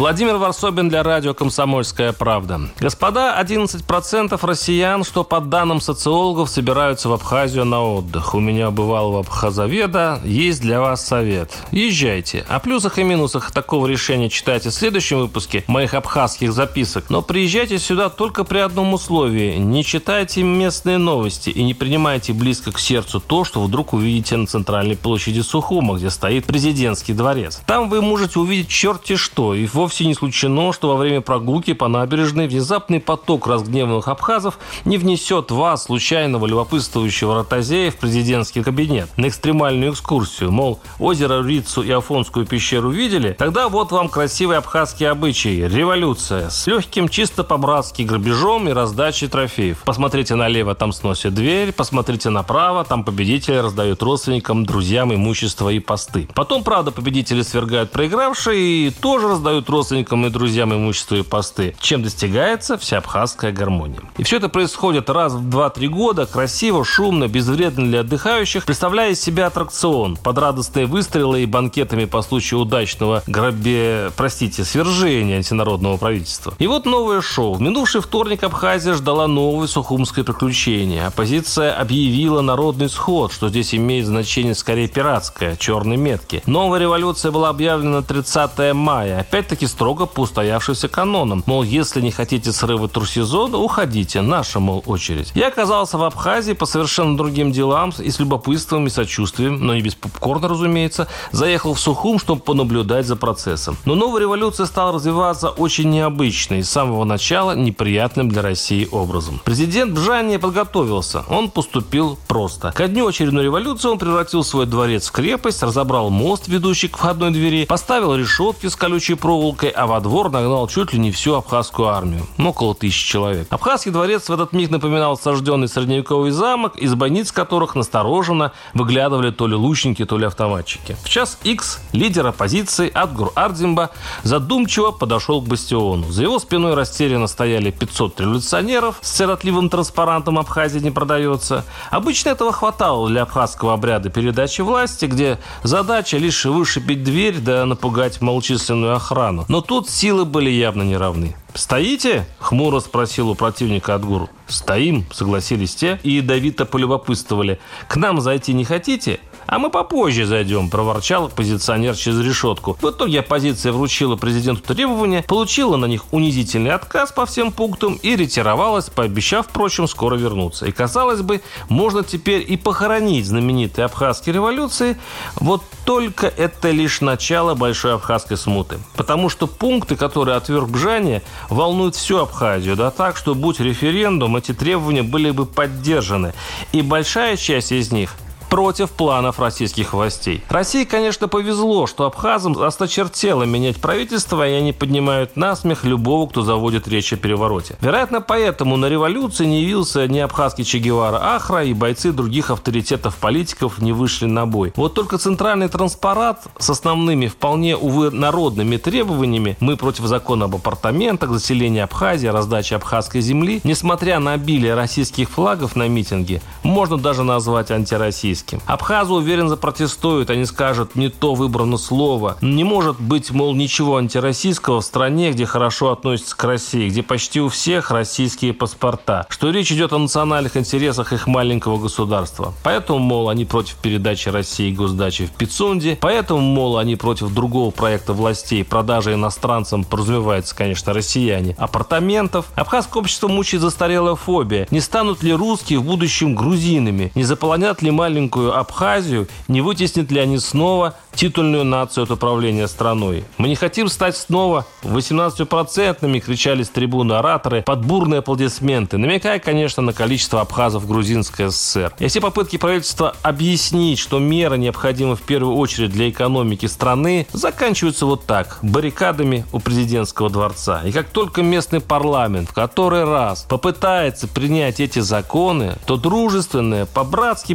Владимир Варсобин для радио «Комсомольская правда». Господа, 11% россиян, что по данным социологов, собираются в Абхазию на отдых. У меня бывал в Абхазоведа. Есть для вас совет. Езжайте. О плюсах и минусах такого решения читайте в следующем выпуске моих абхазских записок. Но приезжайте сюда только при одном условии. Не читайте местные новости и не принимайте близко к сердцу то, что вдруг увидите на центральной площади Сухума, где стоит президентский дворец. Там вы можете увидеть черти что и вовсе не исключено, что во время прогулки по набережной внезапный поток разгневанных абхазов не внесет вас, случайного любопытствующего ротозея, в президентский кабинет на экстремальную экскурсию. Мол, озеро Рицу и Афонскую пещеру видели? Тогда вот вам красивые абхазские обычаи. Революция. С легким чисто по-братски грабежом и раздачей трофеев. Посмотрите налево, там сносят дверь. Посмотрите направо, там победители раздают родственникам, друзьям имущество и посты. Потом, правда, победители свергают проигравшие и тоже раздают родственникам и друзьям имущество и посты, чем достигается вся абхазская гармония. И все это происходит раз в 2-3 года, красиво, шумно, безвредно для отдыхающих, представляя из себя аттракцион под радостные выстрелы и банкетами по случаю удачного грабе, простите, свержения антинародного правительства. И вот новое шоу. В минувший вторник Абхазия ждала новое сухумское приключение. Оппозиция объявила народный сход, что здесь имеет значение скорее пиратское, черной метки. Новая революция была объявлена 30 мая. Опять-таки таки строго по устоявшимся канонам. Мол, если не хотите срыва турсезона, уходите, наша, мол, очередь. Я оказался в Абхазии по совершенно другим делам и с любопытством и сочувствием, но не без попкорна, разумеется, заехал в Сухум, чтобы понаблюдать за процессом. Но новая революция стала развиваться очень необычно и с самого начала неприятным для России образом. Президент Бжани подготовился. Он поступил просто. Ко дню очередной революции он превратил свой дворец в крепость, разобрал мост, ведущий к входной двери, поставил решетки с колючей проволокой, проволокой, а во двор нагнал чуть ли не всю абхазскую армию. Ну, около тысячи человек. Абхазский дворец в этот миг напоминал сожженный средневековый замок, из бойниц которых настороженно выглядывали то ли лучники, то ли автоматчики. В час X лидер оппозиции Адгур Ардзимба задумчиво подошел к бастиону. За его спиной растерянно стояли 500 революционеров с сиротливым транспарантом «Абхазия не продается». Обычно этого хватало для абхазского обряда передачи власти, где задача лишь вышибить дверь да напугать малочисленную охрану. Но тут силы были явно неравны. «Стоите?» — хмуро спросил у противника Адгур. «Стоим», — согласились те и ядовито полюбопытствовали. «К нам зайти не хотите?» «А мы попозже зайдем», – проворчал оппозиционер через решетку. В итоге оппозиция вручила президенту требования, получила на них унизительный отказ по всем пунктам и ретировалась, пообещав, впрочем, скоро вернуться. И, казалось бы, можно теперь и похоронить знаменитые абхазские революции, вот только это лишь начало большой абхазской смуты. Потому что пункты, которые отверг Бжане, волнуют всю Абхазию, да так, что будь референдум, эти требования были бы поддержаны. И большая часть из них против планов российских властей. России, конечно, повезло, что абхазам осточертело менять правительство, и они поднимают насмех любого, кто заводит речь о перевороте. Вероятно, поэтому на революции не явился ни абхазский Че Гевара Ахра, и бойцы других авторитетов политиков не вышли на бой. Вот только центральный транспарат с основными, вполне, увы, народными требованиями «Мы против закона об апартаментах, заселении Абхазии, раздаче абхазской земли», несмотря на обилие российских флагов на митинге, можно даже назвать антироссийским российским. Абхазы уверенно запротестуют, они скажут, не то выбрано слово. Не может быть, мол, ничего антироссийского в стране, где хорошо относятся к России, где почти у всех российские паспорта. Что речь идет о национальных интересах их маленького государства. Поэтому, мол, они против передачи России госдачи в Пицунде. Поэтому, мол, они против другого проекта властей продажи иностранцам, подразумевается, конечно, россияне, апартаментов. Абхазское общество мучает застарелая фобия. Не станут ли русские в будущем грузинами? Не заполонят ли маленькую маленькую Абхазию, не вытеснят ли они снова титульную нацию от управления страной. Мы не хотим стать снова 18-процентными, кричали с трибуны ораторы под бурные аплодисменты, намекая, конечно, на количество абхазов в Грузинской ССР. И все попытки правительства объяснить, что меры необходимы в первую очередь для экономики страны, заканчиваются вот так, баррикадами у президентского дворца. И как только местный парламент в который раз попытается принять эти законы, то дружественная, по-братски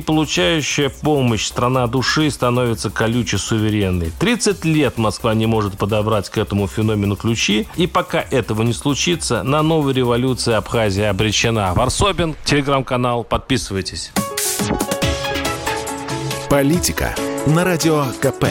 получающая помощь страна души становится колючей суверенной. 30 лет Москва не может подобрать к этому феномену ключи, и пока этого не случится, на новой революции Абхазия обречена. Варсобин, телеграм-канал, подписывайтесь. Политика на радио КП.